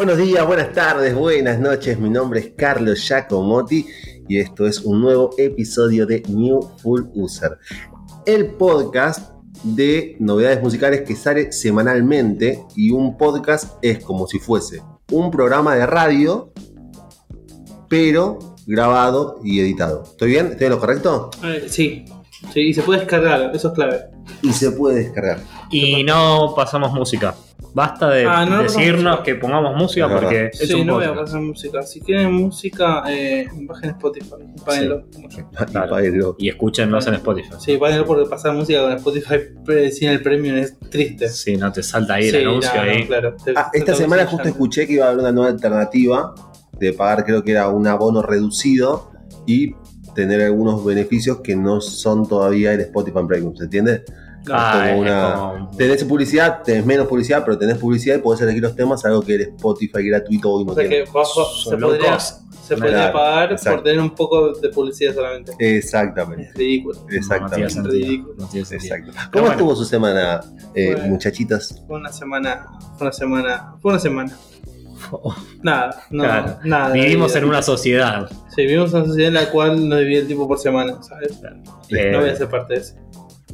Buenos días, buenas tardes, buenas noches. Mi nombre es Carlos Giacomotti y esto es un nuevo episodio de New Full User, el podcast de novedades musicales que sale semanalmente y un podcast es como si fuese un programa de radio, pero grabado y editado. ¿Estoy bien? ¿Estoy en lo correcto? Eh, sí, sí, y se puede descargar, eso es clave. Y se puede descargar. Y no pasamos música. Basta de Ah, no, no decirnos que pongamos música Es porque es sí, un no voy a pasar música. Si quieren música, eh, bajen Spotify, páguenlo. Claro. Y escúchennos en Spotify. Sí, páguenlo porque pasar música con Spotify eh, sin el premium es triste. Si no te salta ahí el Sí, anuncio no, no, ahí. claro. Te- Ah, esta semana justo escuché que iba a haber una nueva alternativa de pagar, creo que era un abono reducido y tener algunos beneficios que no son todavía el Spotify Premium, ¿se entiende? Ah, como es una- como- Tenés publicidad, tenés menos publicidad, pero tenés publicidad y podés elegir los temas, algo que el Spotify gratuito hoy no O sea tiene. que bajo- se podría, locos. se podría Claro, pagar exacto. por tener un poco de publicidad solamente. Exactamente, Es ridículo. No tiene exactamente. sentido. Ridículo. No tiene sentido. Exacto. ¿Cómo bueno. estuvo su semana, eh, Bueno. muchachitas? Fue una semana, fue una semana, fue una semana. Nada, no, Claro. nada. Vivimos en una sociedad. Sí, vivimos en una sociedad en la cual nos divide el tiempo por semana, ¿sabes? Eh, No voy a ser parte de eso.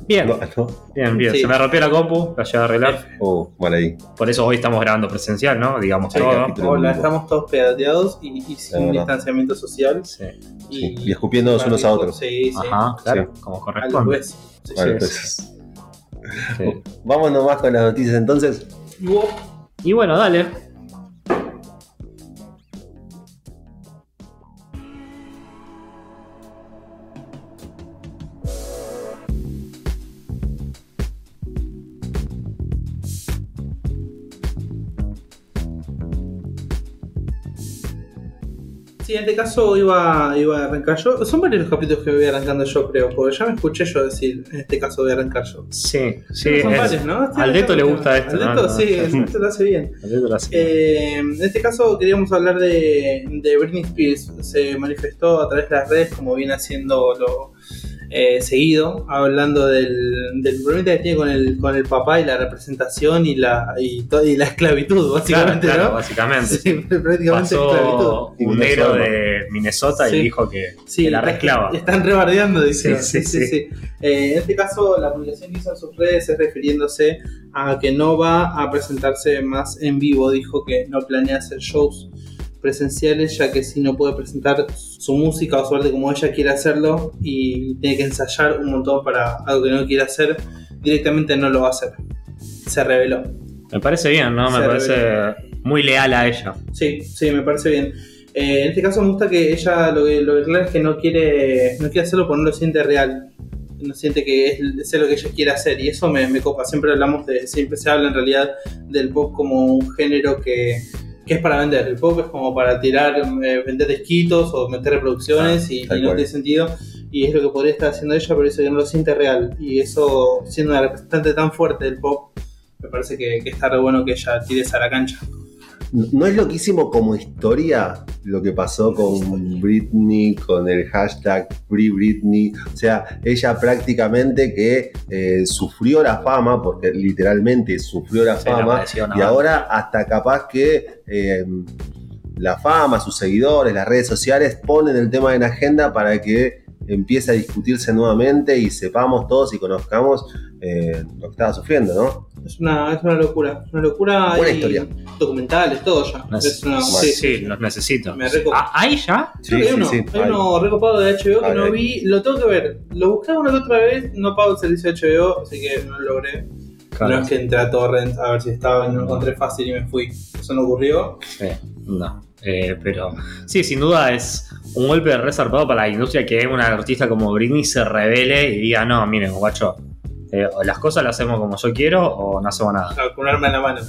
Bien, No, no. bien, bien. Sí. Se me rompió la compu, la llevo a arreglar. Oh, mal ahí. Por eso hoy estamos grabando presencial, ¿no? Digamos Sí, todo. Hola, estamos todos pegateados y, y sin distanciamiento social. Sí. Sí, y escupiéndonos unos a otros. Sí, sí. Ajá, claro, Sí. como corresponde. Vale, sí. pues, Sí. Vamos nomás con las noticias entonces. Y bueno, dale. Este caso iba, iba a arrancar yo. Son varios los capítulos que voy arrancando yo, creo, porque ya me escuché yo decir, en este caso voy a arrancar yo. Sí, sí. son es- varios, ¿no? Estoy al Deto le gusta esto, Al. Deto, No. sí, el Deto lo hace bien. al Deto lo hace. Eh, en este caso queríamos hablar de, de Britney Spears. Se manifestó a través de las redes, como viene haciendo lo eh, seguido, hablando del, del problema que tiene con el, con el papá y la representación y la, y, to- y la esclavitud, básicamente, claro, ¿no? básicamente. Sí, prácticamente esclavitud. Pasó Y un negro Minnesota. de Minnesota Sí. y dijo que, Sí, que la resclava. Están rebardeando, dice. Sí, sí, sí. Eh, en este caso, la publicación que hizo en sus redes es refiriéndose a que no va a presentarse más en vivo. Dijo que no planea hacer shows presenciales, ya que si no puede presentar su música o su arte como ella quiere hacerlo y tiene que ensayar un montón para algo que no quiere hacer, directamente no lo va a hacer. Se reveló. Me parece bien, ¿no? Me parece muy leal a ella. Sí, sí, me parece bien. Eh, en este caso me gusta que ella lo que, lo que clara es que no quiere, no quiere hacerlo porque no lo siente real. No siente que es, es lo que ella quiere hacer. Y eso me, me copa. Siempre hablamos de, siempre se habla en realidad del pop como un género que, que es para vender. El pop es como para tirar, eh, vender disquitos o meter reproducciones y, tal y no tiene sentido. Y es lo que podría estar haciendo ella, pero eso que no lo siente real. Y eso, siendo una representante tan fuerte del pop, me parece que, que está re bueno que ella tire esa a la cancha. ¿No es loquísimo como historia lo que pasó con Britney, con el hashtag Free Britney? O sea, ella prácticamente que eh, sufrió la fama, porque literalmente sufrió la Se fama, y ahora hasta capaz que eh, la fama, sus seguidores, las redes sociales ponen el tema en agenda para que empiece a discutirse nuevamente y sepamos todos y conozcamos eh, lo que estaba sufriendo, ¿no? Es una, es una locura. Una locura. Buena y historia. Documentales, todo ya. Neces- Es una, sí, sí, sí, los necesito. Me. Ah, ¿Ahí ya? Que hay uno, hay uno recopado de HBO que Ay, no vi, lo tengo que ver. Lo busqué una que otra vez, no pago el servicio de HBO, así que no lo logré. No es que entré a Torrent a ver si estaba y no lo encontré fácil y me fui. Eso no ocurrió. Sí, no. Eh, pero sí, sin duda es un golpe de resarpado para la industria que una artista como Britney se revele y diga, no, miren, guacho, eh, o las cosas las hacemos como yo quiero o no hacemos nada. Con un arma en la mano.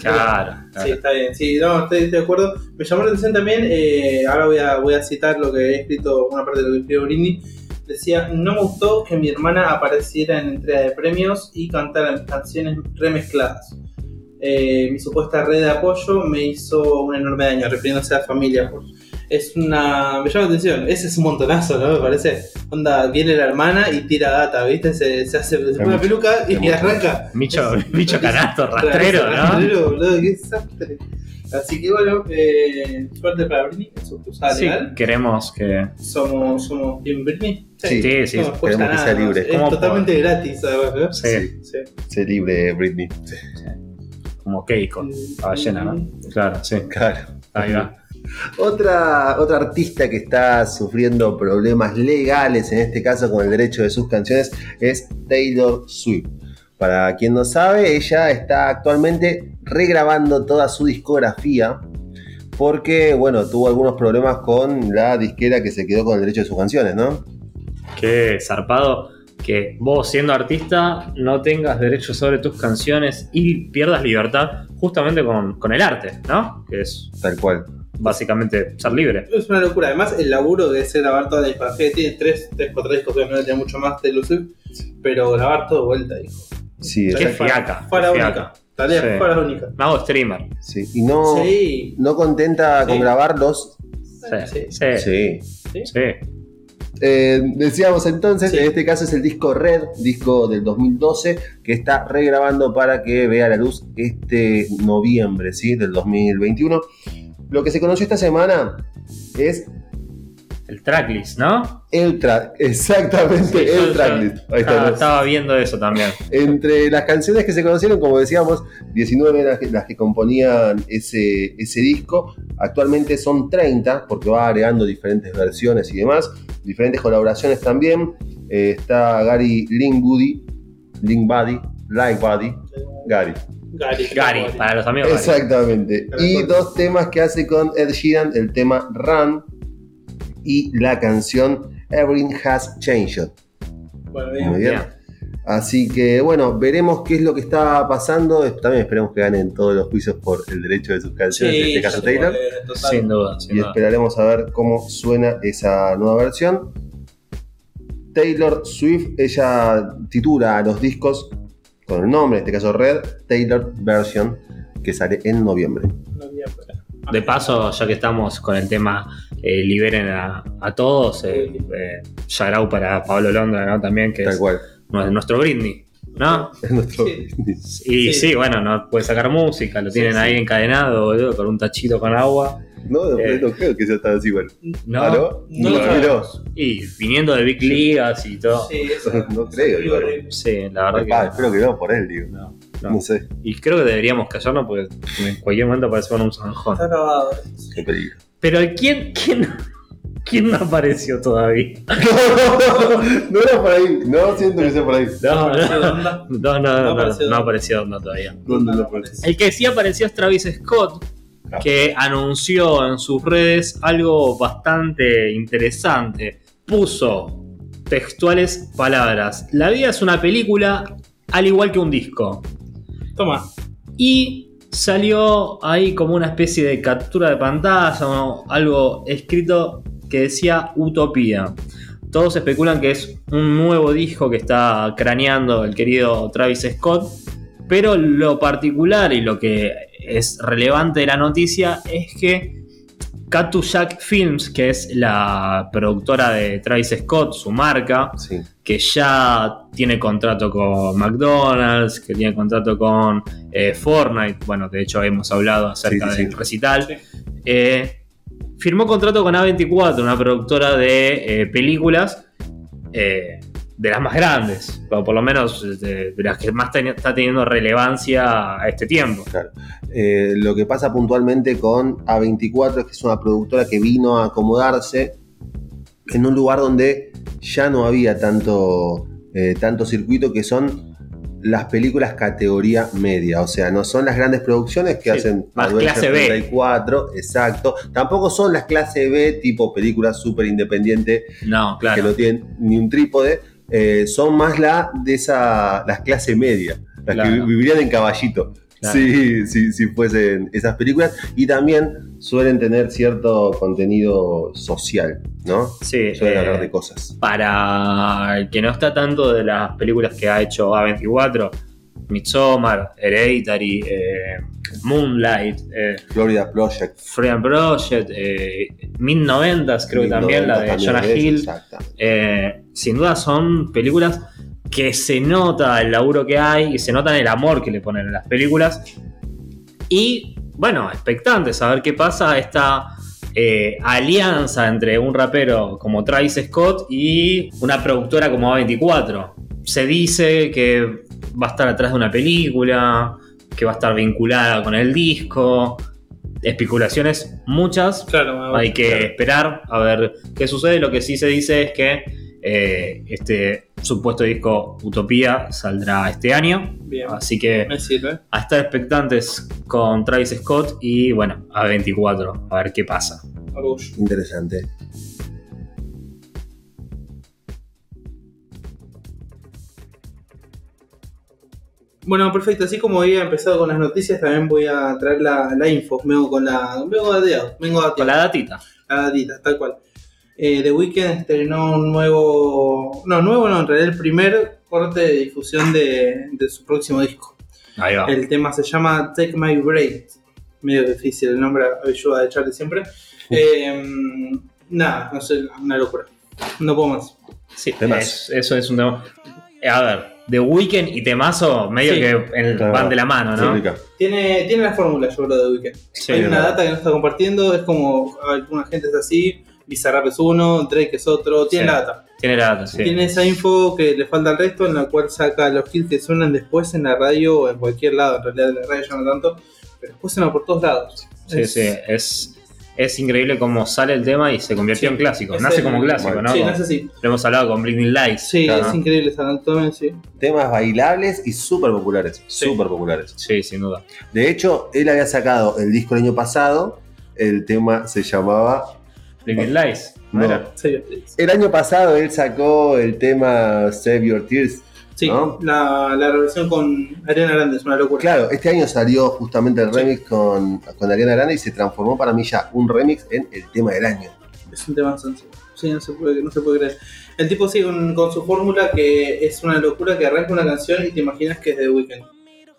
Claro, Sí, claro. está bien. Sí, no, estoy, de acuerdo. Me llamó la atención también, eh, ahora voy a, voy a citar lo que he escrito, una parte de lo que escribió Britney. Decía, no me gustó que mi hermana apareciera en entrega de premios y cantara canciones remezcladas. Eh, mi supuesta red de apoyo me hizo un enorme daño, refiriéndose a la familia. por- Es una. Me llama la atención. Ese es un montonazo, ¿no? Me parece. Onda, viene la hermana y tira data, ¿viste? Se, se hace se pone una peluca y es arranca. Bicho, bicho canasto, rastrero, ¿no? Rastrero, boludo, qué desastre. Así que bueno, eh, suerte para Britney, es su cruzada Sí, legal. queremos que. Somos, somos Team Britney. Sí, Sí, sí. No queremos que sea nada, libre. Es ¿Cómo totalmente gratis, además, Sí, ¿no? Sí. Sé libre, Britney. Como Keiko, la ballena, ¿no? Claro, sí. Claro. Ahí va. Otra, otra artista que está sufriendo problemas legales, en este caso con el derecho de sus canciones, es Taylor Swift. Para quien no sabe, ella está actualmente regrabando toda su discografía porque, bueno, tuvo algunos problemas con la disquera que se quedó con el derecho de sus canciones, ¿no? Qué zarpado que vos siendo artista no tengas derecho sobre tus canciones y pierdas libertad justamente con, con el arte, ¿no? Que es Tal cual. básicamente ser libre. Es una locura. Además, el laburo de ser grabar toda la discografía tiene tres, tres, cuatro discos, obviamente tiene mucho más de Swift, pero grabar todo de vuelta, hijo. Sí, Qué exacto. fiaca. Fue la qué única. fiaca. Tarea Sí. fue la única. Me hago streamer. Sí. Y no, Sí. no contenta con Sí. grabarlos. Sí, Sí. sí, Sí. Eh, decíamos entonces, Sí. en este caso es el disco Red, disco del 2012, que está regrabando para que vea la luz este noviembre ¿sí? del 2021. Lo que se conoció esta semana es El tracklist, ¿no? el track, exactamente, Sí, el tracklist. Ahí estaba, viendo eso también. Entre las canciones que se conocieron, como decíamos, 19 eran las que, las que componían ese, ese disco. Actualmente son 30, porque va agregando diferentes versiones y demás. Diferentes colaboraciones también. Eh, está Gary Linkbuddy, Linkbuddy, Lightbody, Gary. Gary. Gary, para los amigos. Gary. Exactamente. Y dos temas que hace con Ed Sheeran, el tema Run y la canción Everything Has Changed. Bueno, Muy bien. bien. Así que bueno, veremos qué es lo que está pasando. También esperemos que ganen todos los juicios por el derecho de sus canciones, en este caso Taylor. total. Sin duda, sin Y duda. esperaremos a ver cómo suena esa nueva versión. Taylor Swift, ella titula a los discos con el nombre, en este caso Red, Taylor Version, que sale en noviembre. No había para- De paso, ya que estamos con el tema eh, liberen a, a todos, eh, eh, Yarau para Pablo Londra, ¿no? También, que Tal es cual. Nu- nuestro Britney, ¿no? Es nuestro- Sí. Y Sí. sí, bueno, no puede sacar música, lo Sí, tienen sí. ahí encadenado, boludo, con un tachito con agua. No, no, Eh. no creo que sea tan así igual. ¿no? ¿Ah, no? No No. Y viniendo de Big Ligas y todo. Sí, Sí, eso. No creo, Sí, igual. horrible. la verdad que. espero que no por él, digo. No, No, no. sé, Y creo que deberíamos callarnos porque en cualquier momento aparecemos en un zanjón. Está grabado. qué peligro. Pero ¿quién, quién, quién no apareció todavía? no era por ahí, no siento que sea por ahí. No, apareció no, no, no, No no, apareció no apareció Donda todavía. ¿Dónde lo No aparece. El que sí apareció es Travis Scott, Claro. que anunció en sus redes algo bastante interesante. Puso textuales palabras. La vida es una película al igual que un disco. Toma. Y salió ahí como una especie de captura de pantalla o algo escrito que decía Utopía. Todos especulan que es un nuevo disco que está craneando el querido Travis Scott. Pero lo particular y lo que es relevante de la noticia es que Cactus Jack Films, que es la productora de Travis Scott, su marca, Sí. que ya tiene contrato con McDonald's, que tiene contrato con eh, Fortnite, bueno, de hecho hemos hablado acerca Sí, sí, del sí. recital, Sí. eh, firmó contrato con A24, una productora de eh, películas eh, de las más grandes, o por lo menos de, de las que más está teniendo relevancia a este tiempo. Eh, lo que pasa puntualmente con A24 es que es una productora que vino a acomodarse en un lugar donde ya no había tanto, tanto circuito que son las películas categoría media, o sea, no son las grandes producciones que Sí, hacen más Adventure clase B. 34, exacto, tampoco son las clase B tipo películas súper independientes No, que no tienen ni un trípode, eh, son más la de esa, las clase media, las que Claro. vivirían en caballito. Claro. Sí, sí, si fuesen esas películas. Y también suelen tener cierto contenido social, ¿no? Sí, Suelen eh, hablar de cosas. para el que no está tanto de las películas que ha hecho A24, Midsommar, Hereditary, eh, Moonlight, eh, Florida Project. Freedom Project, eh, 1090s creo que también, la de 1990 Jonah Hill. Eh, sin duda son películas que se nota el laburo que hay y se nota el amor que le ponen a las películas. Y bueno, expectantes a ver qué pasa esta eh, alianza entre un rapero como Travis Scott y una productora como A24. Se dice que va a estar atrás de una película, que va a estar vinculada con el disco. Especulaciones muchas. Claro, Hay que Claro. esperar a ver qué sucede. Lo que sí se dice es que eh, este supuesto disco Utopía saldrá este año. bien. Así que Me sirve. a estar expectantes con Travis Scott y bueno, a 24, a ver qué pasa. Interesante. Bueno, perfecto. Así como había empezado con las noticias, también voy a traer la, la info. Vengo con la. Vengo dateado. Vengo dateado. Con la datita. La datita, tal cual. Eh, The Weeknd estrenó un nuevo. No, nuevo no, en realidad el primer corte de difusión de, de su próximo disco. Ahí va. El tema se llama Take My Breath. Medio difícil el nombre, ayuda de Charlie siempre. Eh, nada, no sé, una locura. No puedo más. Sí, Temazo. es- eso es un tema. A ver, The Weeknd y Temazo medio Sí. que en- Claro. van de la mano, ¿no? ubica. Tiene, tiene la fórmula, yo creo, de The Weeknd. Sí, Hay una data que no está compartiendo, es como alguna gente es así, Bizarrap es uno, Drake es otro, tiene Sí. la data. Tiene la data, sí. Tiene esa info que le falta al resto, en la cual saca los hits que suenan después en la radio o en cualquier lado, en realidad en la radio ya no tanto, pero después suena por todos lados. Sí, Es- sí, es, es increíble cómo sale el tema y se convirtió Sí. en clásico. Nace el- como clásico, ¿no? Sí, Como- nace así. Lo hemos hablado con Blinding Lights. Sí, Claro. es increíble esa también, sí. Temas bailables y súper populares. Sí. Súper populares. Sí, sin duda. De hecho, él había sacado el disco el año pasado. El tema se llamaba. Blinding Lights. No. Era. Sí, El año pasado él sacó el tema Save Your Tears. sí ¿No? la, la relación con Ariana Grande es una locura. Claro, este año salió justamente el remix con, con Ariana Grande y se transformó para mí ya un remix en el tema del año. Es un tema sencillo. Sí, no se puede, no se puede creer. El tipo sigue con, con su fórmula que es una locura que arranca una canción y te imaginas que es de The Weeknd.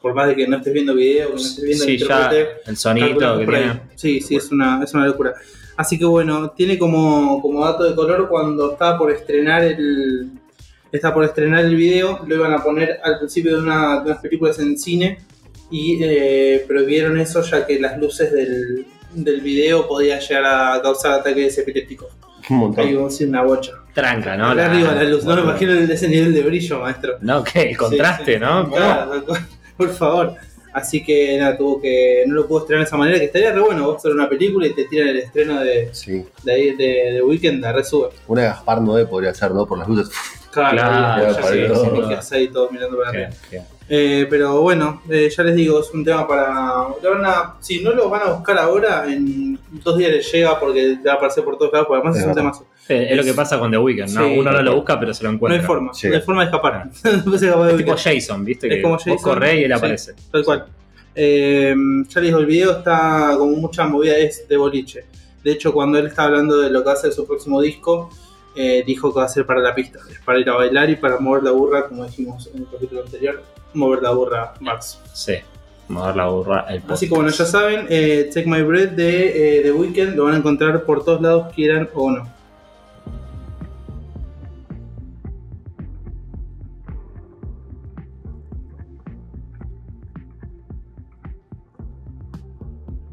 Por más de que no estés viendo video, que no estés viendo Sí, el ya el sonito calculamos que tiene. Sí, sí, es una, es una locura. Así que bueno, tiene como, como dato de color cuando estaba por estrenar el. Está por estrenar el video, lo iban a poner al principio de, una- de unas películas en cine y eh, prohibieron eso ya que las luces del, del video podían llegar a causar ataques epilépticos. Un montón. Ahí vamos a decir una bocha. Tranca, ¿no? Acá La- arriba la luz, no me imagino el- ese nivel de brillo, maestro. No, que el contraste, Sí, sí. ¿no? Claro, por favor. Así que nada, tuvo que. No lo pudo estrenar de esa manera, que estaría re bueno. Vos hacer una película y te tiran el estreno de, Sí. de ahí de, de Weekend, la resube. Una Gaspar Noé podría ser, ¿no? Por las luces. Claro, ya sí, sé, sin sí, ahí todos mirando para arriba. Eh, pero bueno, eh, ya les digo, es un tema para. lo van a- si no lo van a buscar ahora, en dos días les llega porque te va a aparecer por todos lados, porque además Es es, un verdad. temazo. Sí, es lo que pasa con The Weeknd, ¿no? Sí. Uno no lo busca, pero se lo No encuentra. hay forma, Sí. no hay forma de escapar. No de Es tipo. Jason, ¿viste? Es que como vos Jason, corrés y él sí. aparece. Tal cual. Eh, ya les digo, el video está con mucha movida es de boliche. De hecho, cuando él está hablando de lo que a ser su próximo disco, eh, dijo que va a ser para la pista, es para ir a bailar y para mover la burra, como dijimos en el capítulo anterior, mover la burra Mars. Sí. Mover la burra, el. Así que bueno, ya saben, eh, Take My Breath de eh, The Weeknd lo van a encontrar por todos lados, quieran o no.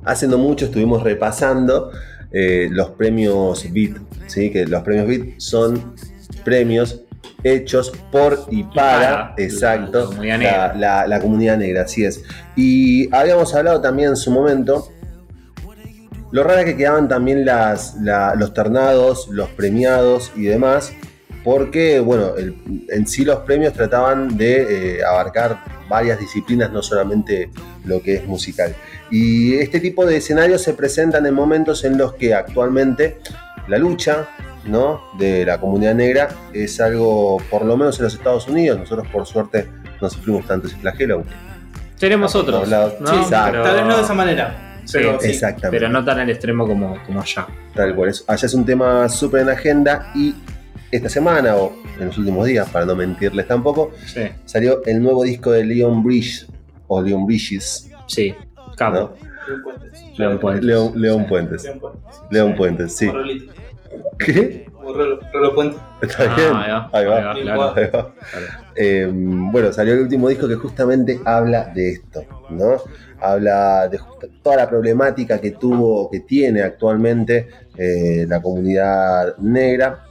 Hace no mucho estuvimos repasando eh, los premios BIT, ¿sí? que los premios BIT son premios hechos por y para, para exacto, la comunidad la, negra. la- la comunidad negra, así es. Y habíamos hablado también en su momento, lo raro es que quedaban también las, la- los ternados, los premiados y demás, porque, bueno, el- en sí los premios trataban de eh, abarcar varias disciplinas, no solamente lo que es musical. Y este tipo de escenarios se presentan en momentos en los que actualmente la lucha ¿no? de la comunidad negra es algo, por lo menos en los Estados Unidos, nosotros por suerte no sufrimos tanto ese flagelo, aunque Tenemos otros. ¿no? Sí. Pero- Tal vez no de esa manera, Sí, pero sí. exactamente. Pero no tan al extremo como, como allá. Tal cual. es- Allá es un tema súper en agenda y esta semana o en los últimos días, para no mentirles tampoco, Sí. salió el nuevo disco de Leon Bridge o Leon Bridges. Sí. Capo. ¿no? León Puentes. León Puentes. León. Puentes. León Puentes. León Puentes, sí. ¿Qué? Rolo, Puente. Está Ah, bien. ahí va, Ahí va. ahí va, claro. Ahí va. Claro. Eh, bueno, salió el último disco que justamente habla de esto, ¿no? Habla de toda la problemática que tuvo, que tiene actualmente eh, la comunidad negra.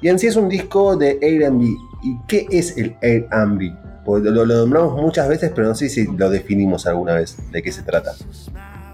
Y en sí es un disco de Airbnb. ¿Y qué es el Airbnb? Pues lo, lo nombramos muchas veces, pero no sé si lo definimos alguna vez de qué se trata.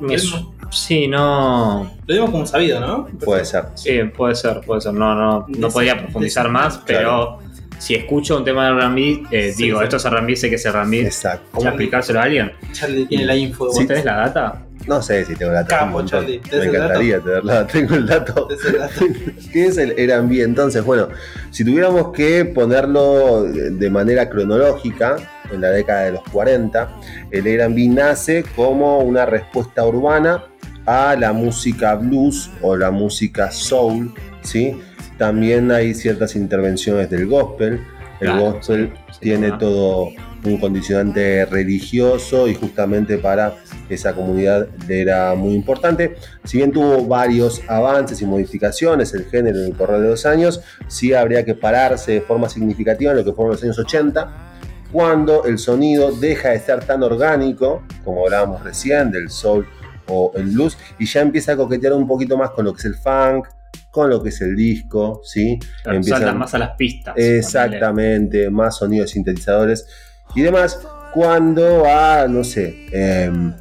Me su- Sí, no. Lo dimos como sabido, ¿no? Puede ser. Sí, puede ser, puede ser. No, no, no podía profundizar más, pero si escucho un tema de R&B, eh, Sí, digo, sí. esto es R&B, sé que es R&B. Exacto. ¿Cómo explicárselo a alguien? Charlie tiene la info. ¿Vos ¿Vos tenés la data? No sé si tengo la Capo. Charlie. ¿Tenés Me encantaría tenerla. Tengo el dato. tenés el dato? ¿Qué es el Airbnb? Entonces, bueno, si tuviéramos que ponerlo de manera cronológica, en la década de los 40, el Airbnb nace como una respuesta urbana a la música blues o la música soul, ¿sí? También hay ciertas intervenciones del gospel. El Claro, gospel sí, sí, tiene todo un condicionante religioso y justamente para esa comunidad le era muy importante. Si bien tuvo varios avances y modificaciones el género en el correr de los años, sí habría que pararse de forma significativa en lo que fueron los años 80, cuando el sonido deja de ser tan orgánico, como hablábamos recién, del soul o el blues, y ya empieza a coquetear un poquito más con lo que es el funk, con lo que es el disco, ¿sí? Claro, Empiezan- Saltan más a las pistas. Exactamente, más sonidos sintetizadores y demás. Cuando a, no sé, em,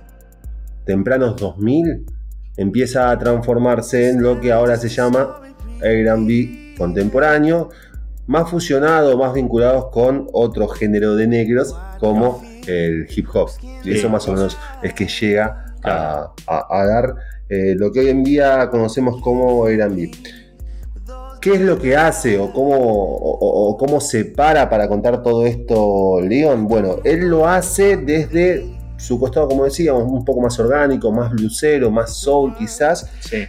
tempranos 2000 empieza a transformarse en lo que ahora se llama R&B contemporáneo, más fusionado, más vinculados con otro género de negros como el hip hop. Y eso más o menos es que llega a, Claro. a- a dar eh, lo que hoy en día conocemos como R&B. ¿Qué es lo que hace o cómo, o, o- o cómo se para para contar todo esto Leon? Bueno, él lo hace desde su costado, como decíamos, un poco más orgánico, más bluesero, más soul quizás, Sí.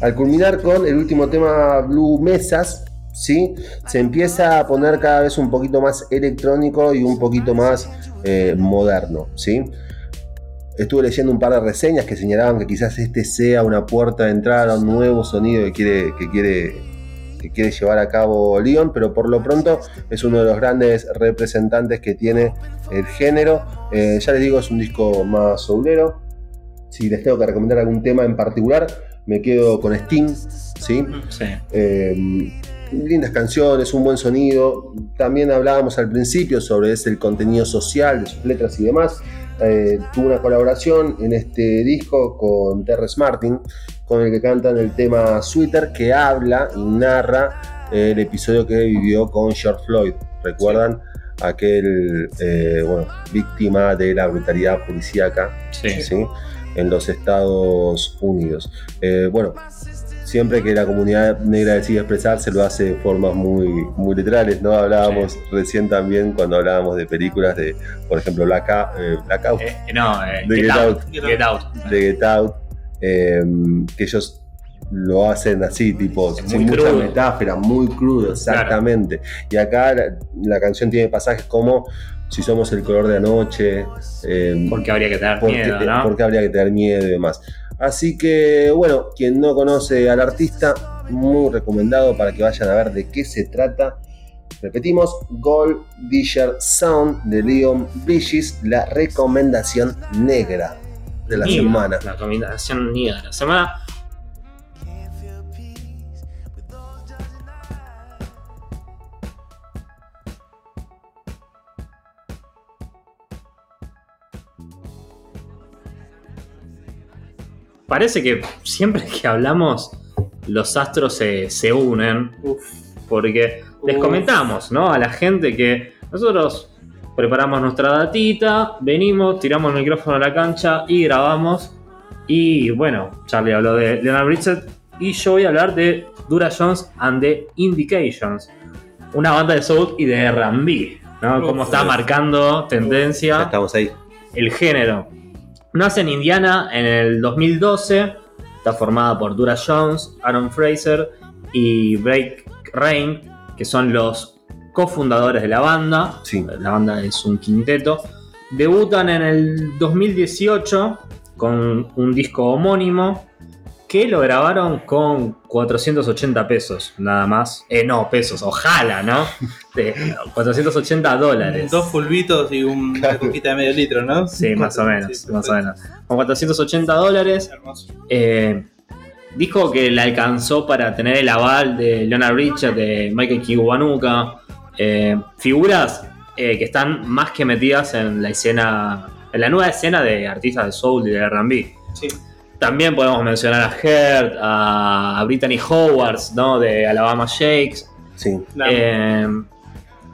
al culminar con el último tema Blue Mesas, ¿sí? se empieza a poner cada vez un poquito más electrónico y un poquito más eh, moderno. ¿sí? Estuve leyendo un par de reseñas que señalaban que quizás este sea una puerta de entrada a un nuevo sonido que quiere, que quiere, que quiere llevar a cabo Leon, pero por lo pronto es uno de los grandes representantes que tiene el género. Eh, ya les digo, es un disco más soulero. Si les tengo que recomendar algún tema en particular, me quedo con Sting, ¿sí? Sí. Eh, lindas canciones, un buen sonido. También hablábamos al principio sobre ese, el contenido social de sus letras y demás. Eh, tuvo una colaboración en este disco con Terrence Martin, con el que cantan el tema Sweater, que habla y narra eh, el episodio que vivió con George Floyd. ¿Recuerdan? Aquel, eh, bueno, víctima de la brutalidad policíaca Sí. ¿sí? en los Estados Unidos. Eh, bueno, siempre que la comunidad negra decide expresarse, lo hace de formas muy, muy literales, ¿no? Hablábamos recién también cuando hablábamos de películas de, por ejemplo, Blackout, eh, Blackout Eh, no, eh, Get, Get Out. Out. Get Out. de Get Out, eh, que ellos lo hacen así, tipo, Es sin mucha metáfora, muy crudo, exactamente. Y acá la, la canción tiene pasajes como si somos el color de anoche, eh, Porque habría que tener porque, miedo, ¿no? porque habría que tener miedo y demás. Así que, bueno, quien no conoce al artista, muy recomendado para que vayan a ver de qué se trata. Repetimos, Gold Digger Sound de Leon Bridges, la recomendación negra de la semana. La recomendación negra de la semana. Parece que siempre que hablamos, los astros se, se unen. Uf. Porque les comentamos, ¿no? A la gente que nosotros preparamos nuestra datita, venimos, tiramos el micrófono a la cancha y grabamos. Y bueno, Charlie habló de Leonard Bridget y yo voy a hablar de Dura Jones and the Indications, una banda de soul y de R&B, ¿no? Como Uf. está marcando Ya tendencia estamos ahí. el género. Nace en Indiana en el 2012. Está formada por Dura Jones, Aaron Fraser y Blake Rain, que son los cofundadores de la banda. Sí. La banda es un quinteto. Debutan en el 2018 con un disco homónimo. Que lo grabaron con 480 pesos, nada más. Eh, no, pesos, ojalá, ¿no? De 480 dólares. Dos fulbitos y un- una coquita de medio litro, ¿no? Sí, más o menos, Sí, más o menos. Con 480 dólares. Hermoso. eh, dijo que le alcanzó para tener el aval de Leonard Richard, de Michael Kiwanuka. eh, figuras eh, que están más que metidas en la escena, en la nueva escena de artistas de soul y de RB. Sí. También podemos mencionar a Heard, a, Brittany Howards, ¿no? De Alabama Shakes. Sí. Eh,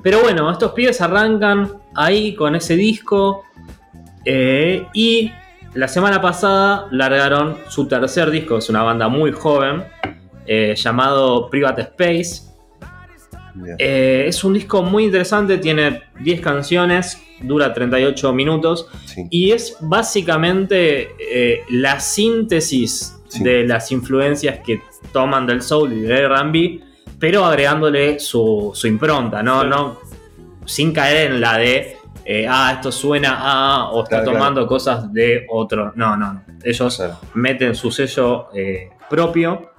pero bueno, estos pibes arrancan ahí con ese disco. eh, y la semana pasada largaron su tercer disco, es una banda muy joven, eh, llamado Private Space. Eh, es un disco muy interesante, tiene 10 canciones, dura 38 minutos. Sí. Y es básicamente eh, la síntesis Sí. de las influencias que toman del soul y del RB, pero agregándole su, su impronta, ¿no? Sí. no sin caer en la de, eh, ah, esto suena a, o está Claro, tomando cosas de otro. No, no. Ellos Claro. meten su sello propio.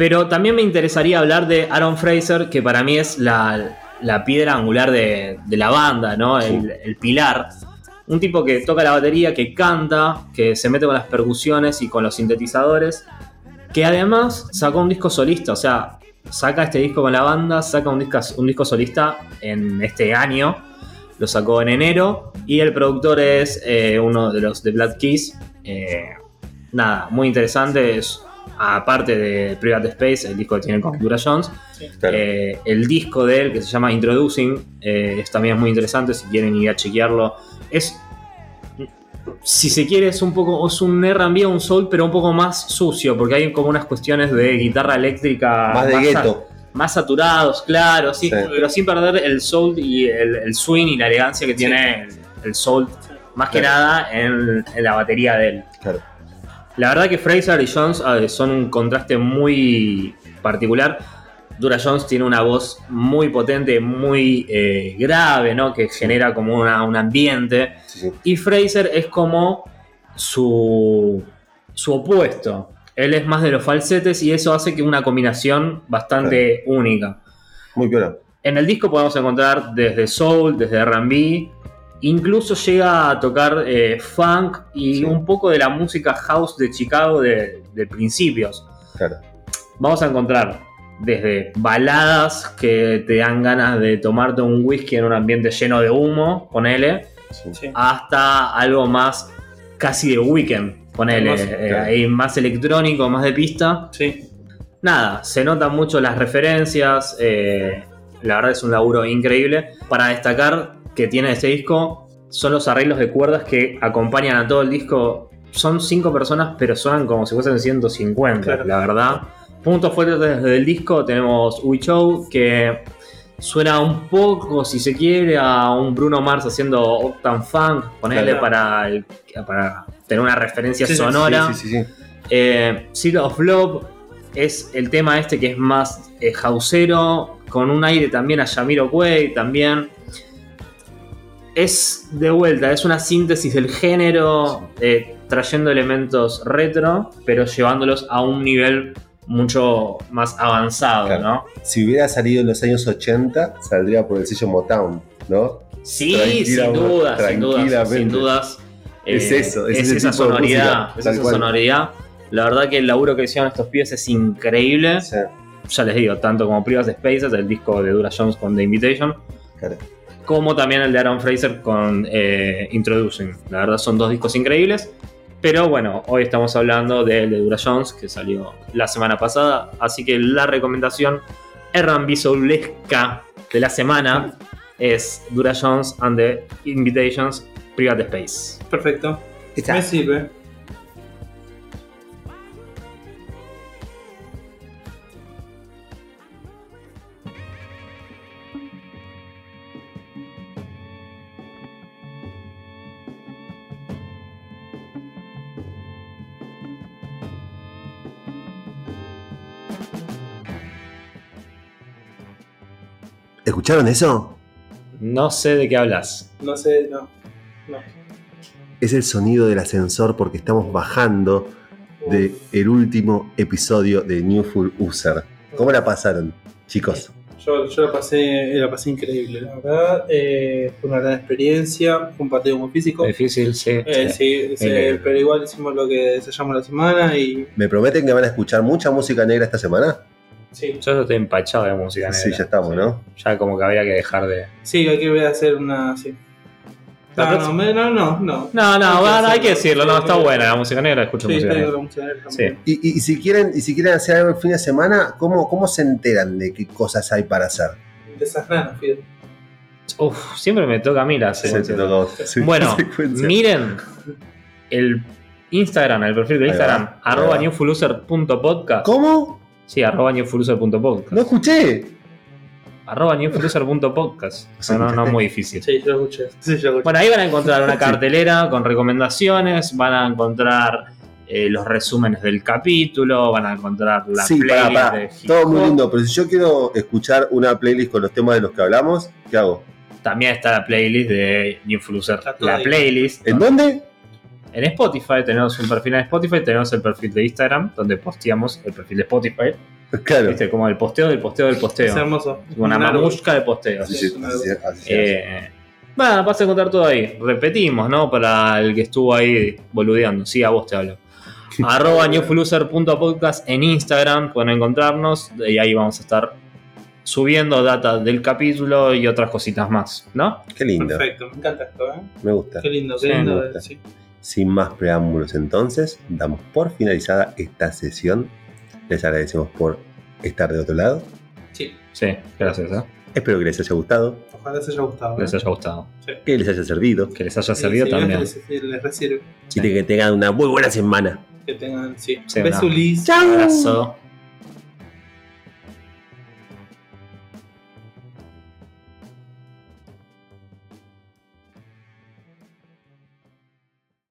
Pero también me interesaría hablar de Aaron Fraser, que para mí es la, la piedra angular de, de la banda, ¿no? Sí. El, el pilar. Un tipo que toca la batería, que canta, que se mete con las percusiones y con los sintetizadores. Que además sacó un disco solista, o sea, saca este disco con la banda, saca un disco, un disco solista en este año. Lo sacó en enero. Y el productor es eh, uno de los de Black Keys. Eh, nada, muy interesante. Es, aparte de Private Space, el disco que tiene con Dura Jones. Claro. Eh, el disco de él, que se llama Introducing, eh, es también muy interesante si quieren ir a chequearlo. Es, si se quiere, es un poco, es un R&B o un soul, pero un poco más sucio, porque hay como unas cuestiones de guitarra eléctrica Más de gueto. más saturados, claro, sí, Sí. pero sin perder el soul y el, el swing y la elegancia que tiene el, el soul, más que nada en, en la batería de él. Claro. La verdad que Fraser y Jones son un contraste muy particular. Dura Jones tiene una voz muy potente, muy eh, grave, ¿no? Que genera como una- un ambiente. Sí, sí. Y Fraser es como su, su opuesto. Él es más de los falsetes y eso hace que una combinación bastante única. Muy piola. En el disco podemos encontrar desde soul, desde RB, incluso llega a tocar eh, funk y Sí. un poco de la música house de Chicago de, de principios. Claro. Vamos a encontrar desde baladas que te dan ganas de tomarte un whisky en un ambiente lleno de humo, ponele, Sí. Hasta algo más casi de weekend, ponele, Hermoso, eh, claro. más electrónico, más de pista. Sí. Nada, se notan mucho las referencias. eh, la verdad es un laburo increíble. Para destacar que tiene este disco son los arreglos de cuerdas que acompañan a todo el disco. Son cinco personas, pero suenan como si fuesen 150, Claro. la verdad. Puntos fuertes desde el disco tenemos We Show, que suena un poco, si se quiere, a un Bruno Mars haciendo Octan Funk, ponerle Claro. para, el- para tener una referencia Sí, sonora. Sí, sí, sí. Eh, Seal of Love es el tema este que es más eh, houseero, con un aire también a Jamiroquai también. Es de vuelta, es una síntesis del género, eh, trayendo elementos retro, pero llevándolos a un nivel mucho más avanzado, Claro. ¿no? Si hubiera salido en los años 80, saldría por el sello Motown, ¿no? Sí, Tranquila, sin dudas, sin dudas, sin dudas. eh, Es eso, es esa sonoridad, música, es esa cual. sonoridad. La verdad que el laburo que hicieron estos pies es increíble. Ya les digo, tanto como Private Spaces, el disco de Dura Jones con The Invitation, claro. Como también el de Aaron Fraser con eh, Introducing. La verdad son dos discos increíbles. Pero bueno, hoy estamos hablando del de Dura Jones, que salió la semana pasada. Así que la recomendación R&B soulesca de la semana es Dura Jones and the Invitations Private Space. Perfecto. Está. Me sirve. ¿Escucharon eso? No sé de qué hablas. No sé, no. No. Es el sonido del ascensor porque estamos bajando del el último episodio de New Full User. ¿Cómo la pasaron, chicos? Yo, yo la, pasé, la pasé increíble, la verdad. Eh, fue una gran experiencia, fue un partido muy físico. Difícil, sí. Eh, sí. sí, sí, pero igual hicimos lo que desayamos la semana y ¿Me prometen que van a escuchar mucha música negra esta semana? Sí. Yo ya estoy empachado de música negra. Sí, ya estamos, ¿no? Ya como que habría que dejar de. Sí, hay que hacer una. Sí. No, no, no, no, no. No, no, Hay que bueno, hay hacerlo. que decirlo, no, está buena la música negra, escucho Sí, música negra. bien, la música negra Sí. también. Y, y- y si quieren, y si quieren hacer algo el fin de semana, ¿cómo, ¿cómo se enteran de qué cosas hay para hacer? Desasnano, Fidel. Uf, siempre me toca a mí la secuencia. Sí, Bueno, secuencia. miren el Instagram, el perfil de Instagram, va, arroba newfuluser.podcast. ¿Cómo? Sí, arroba newfuluser.podcast. No escuché. Arroba newfuluser.podcast. No, no, no es muy difícil. Sí, yo lo escuché. Sí, yo lo escuché. Bueno, ahí van a encontrar una cartelera con recomendaciones, van a encontrar eh, los resúmenes del capítulo, van a encontrar la sí, playlist de hip Todo muy lindo, pero si yo quiero escuchar una playlist con los temas de los que hablamos, ¿qué hago? También está la playlist de todo La playlist. ¿En dónde? En Spotify tenemos un perfil en Spotify, tenemos el perfil de Instagram, donde posteamos el perfil de Spotify. Claro. ¿Viste? Como el posteo del posteo del Es posteo. hermoso. Una Un árbol. mamushka de posteos. Así se hace. Eh, bueno, vas a encontrar todo ahí. Repetimos, ¿no? Para el que estuvo ahí boludeando. Sí, a vos te hablo. Arroba newfuluser.podcast en Instagram pueden encontrarnos y ahí vamos a estar subiendo data del capítulo y otras cositas más, ¿no? Qué lindo, Perfecto, me encanta esto, ¿eh? me gusta. Qué lindo, qué Sí, lindo. me gusta. sí. Sin más preámbulos entonces, damos por finalizada esta sesión. Les agradecemos por estar de otro lado. Sí, Sí, gracias, ¿eh? Espero que les haya gustado, ojalá les haya gustado. Que les ¿eh? haya gustado. que les haya servido Que les haya servido sí, también. Les, les y que tengan una muy buena semana. Que tengan, sí. Sí, Besulis. Abrazo.